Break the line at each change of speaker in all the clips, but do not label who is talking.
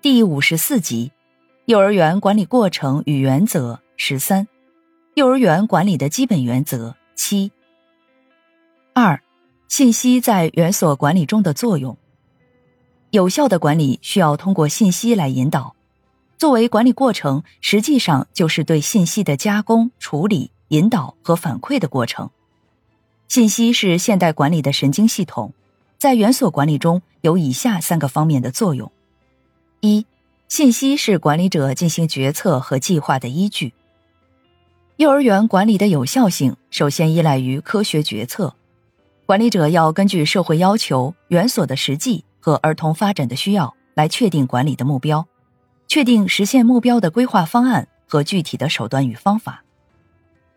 第五十四集：幼儿园管理过程与原则十三，幼儿园管理的基本原则七。二，信息在园所管理中的作用。有效的管理需要通过信息来引导。作为管理过程，实际上就是对信息的加工、处理、引导和反馈的过程。信息是现代管理的神经系统，在园所管理中有以下三个方面的作用：一、信息是管理者进行决策和计划的依据。幼儿园管理的有效性，首先依赖于科学决策。管理者要根据社会要求、园所的实际和儿童发展的需要来确定管理的目标。确定实现目标的规划方案和具体的手段与方法，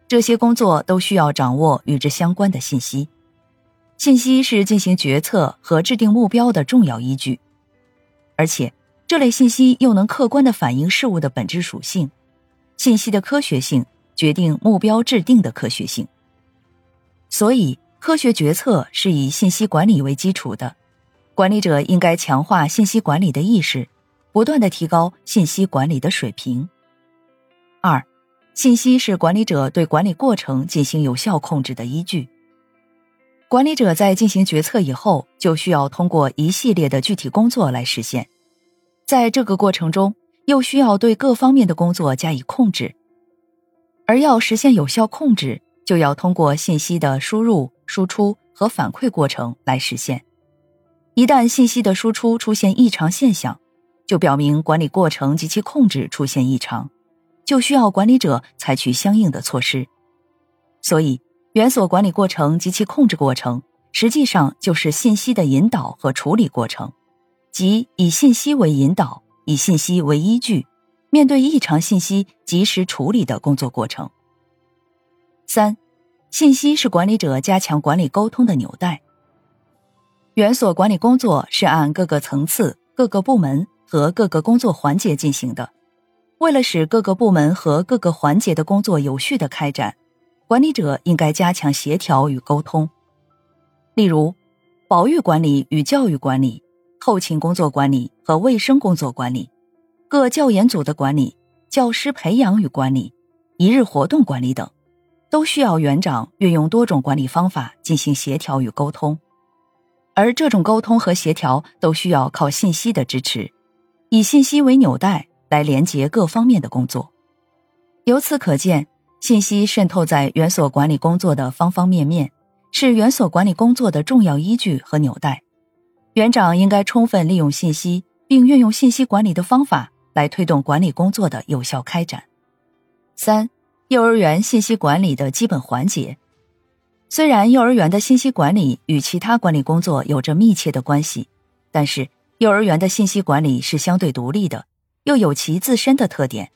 这些工作都需要掌握与之相关的信息。信息是进行决策和制定目标的重要依据，而且这类信息又能客观的反映事物的本质属性。信息的科学性决定目标制定的科学性，所以科学决策是以信息管理为基础的。管理者应该强化信息管理的意识。不断的提高信息管理的水平。二，信息是管理者对管理过程进行有效控制的依据。管理者在进行决策以后，就需要通过一系列的具体工作来实现。在这个过程中，又需要对各方面的工作加以控制。而要实现有效控制，就要通过信息的输入、输出和反馈过程来实现。一旦信息的输出出现异常现象，就表明管理过程及其控制出现异常，就需要管理者采取相应的措施。所以，园所管理过程及其控制过程，实际上就是信息的引导和处理过程，即以信息为引导，以信息为依据，面对异常信息及时处理的工作过程。三，信息是管理者加强管理沟通的纽带。园所管理工作是按各个层次、各个部门。和各个工作环节进行的。为了使各个部门和各个环节的工作有序的开展，管理者应该加强协调与沟通。例如，保育管理与教育管理、后勤工作管理和卫生工作管理、各教研组的管理、教师培养与管理、一日活动管理等，都需要园长运用多种管理方法进行协调与沟通。而这种沟通和协调都需要靠信息的支持。以信息为纽带来连接各方面的工作，由此可见，信息渗透在园所管理工作的方方面面，是园所管理工作的重要依据和纽带。园长应该充分利用信息，并运用信息管理的方法来推动管理工作的有效开展。三、幼儿园信息管理的基本环节。虽然幼儿园的信息管理与其他管理工作有着密切的关系，但是。幼儿园的信息管理是相对独立的，又有其自身的特点，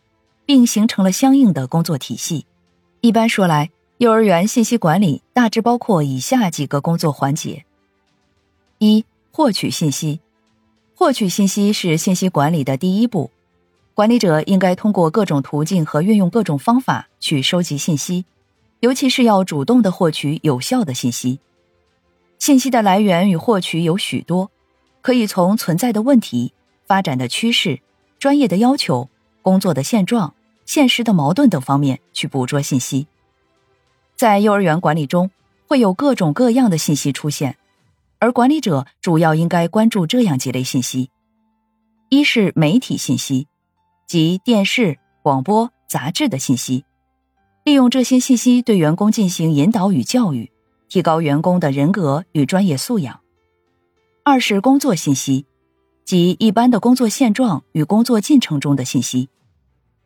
并形成了相应的工作体系。一般说来，幼儿园信息管理大致包括以下几个工作环节：一、获取信息。获取信息是信息管理的第一步，管理者应该通过各种途径和运用各种方法去收集信息，尤其是要主动的获取有效的信息。信息的来源与获取有许多。可以从存在的问题、发展的趋势、专业的要求、工作的现状、现实的矛盾等方面去捕捉信息。在幼儿园管理中，会有各种各样的信息出现，而管理者主要应该关注这样几类信息：一是媒体信息，即电视、广播、杂志的信息，利用这些信息对员工进行引导与教育，提高员工的人格与专业素养。二是工作信息，即一般的工作现状与工作进程中的信息。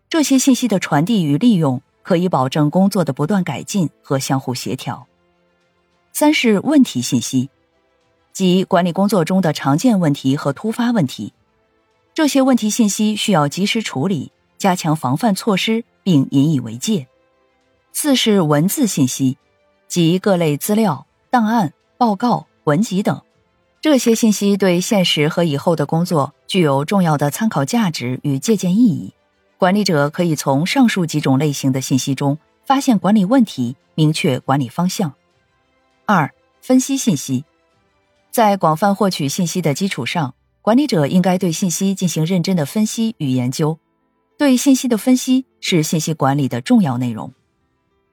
这些信息的传递与利用，可以保证工作的不断改进和相互协调。三是问题信息，即管理工作中的常见问题和突发问题。这些问题信息需要及时处理，加强防范措施，并引以为戒。四是文字信息，及各类资料、档案、报告、文集等。这些信息对现实和以后的工作具有重要的参考价值与借鉴意义。管理者可以从上述几种类型的信息中发现管理问题，明确管理方向。二、分析信息，在广泛获取信息的基础上。管理者应该对信息进行认真的分析与研究，对信息的分析是信息管理的重要内容，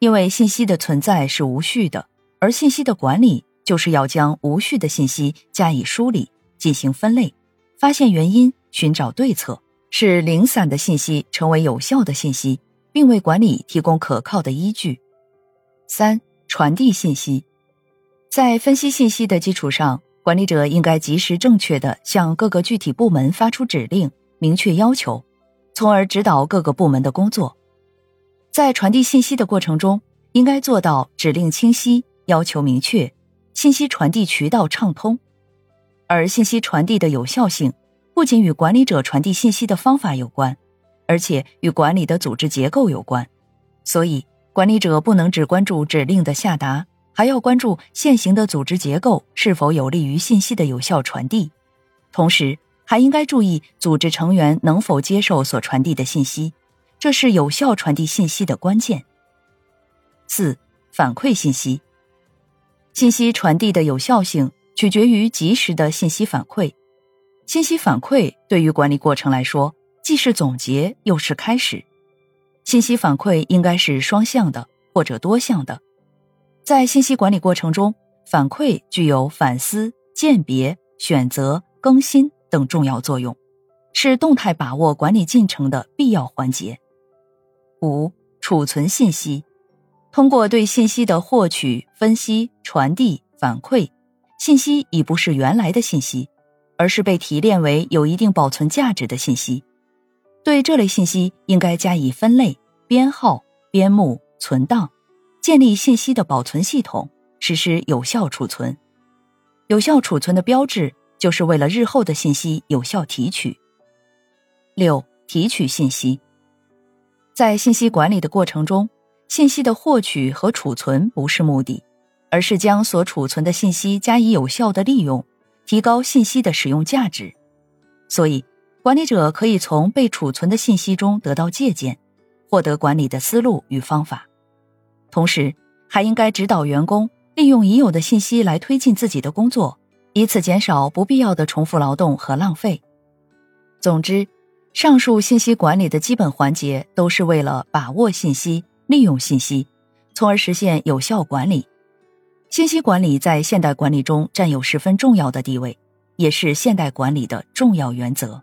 因为信息的存在是无序的，而信息的管理就是要将无序的信息加以梳理、进行分类、发现原因、寻找对策，使零散的信息成为有效的信息，并为管理提供可靠的依据。三、传递信息，在分析信息的基础上。管理者应该及时、正确的向各个具体部门发出指令，明确要求，从而指导各个部门的工作。在传递信息的过程中，应该做到指令清晰、要求明确、信息传递渠道畅通。而信息传递的有效性，不仅与管理者传递信息的方法有关，而且与管理的组织结构有关。所以，管理者不能只关注指令的下达。还要关注现行的组织结构是否有利于信息的有效传递，同时还应该注意组织成员能否接受所传递的信息，这是有效传递信息的关键。四、反馈信息，信息传递的有效性取决于及时的信息反馈。信息反馈对于管理过程来说，既是总结又是开始。信息反馈应该是双向的或者多项的。在信息管理过程中，反馈具有反思、鉴别、选择、更新等重要作用，是动态把握管理进程的必要环节。五、储存信息，通过对信息的获取、分析、传递、反馈，信息已不是原来的信息，而是被提炼为有一定保存价值的信息。对这类信息，应该加以分类、编号、编目、存档。建立信息的保存系统，实施有效储存。有效储存的标志，就是为了日后的信息有效提取。六、提取信息，在信息管理的过程中，信息的获取和储存不是目的，而是将所储存的信息加以有效的利用，提高信息的使用价值。所以，管理者可以从被储存的信息中得到借鉴，获得管理的思路与方法。同时，还应该指导员工利用已有的信息来推进自己的工作，以此减少不必要的重复劳动和浪费。总之，上述信息管理的基本环节都是为了把握信息、利用信息，从而实现有效管理。信息管理在现代管理中占有十分重要的地位，也是现代管理的重要原则。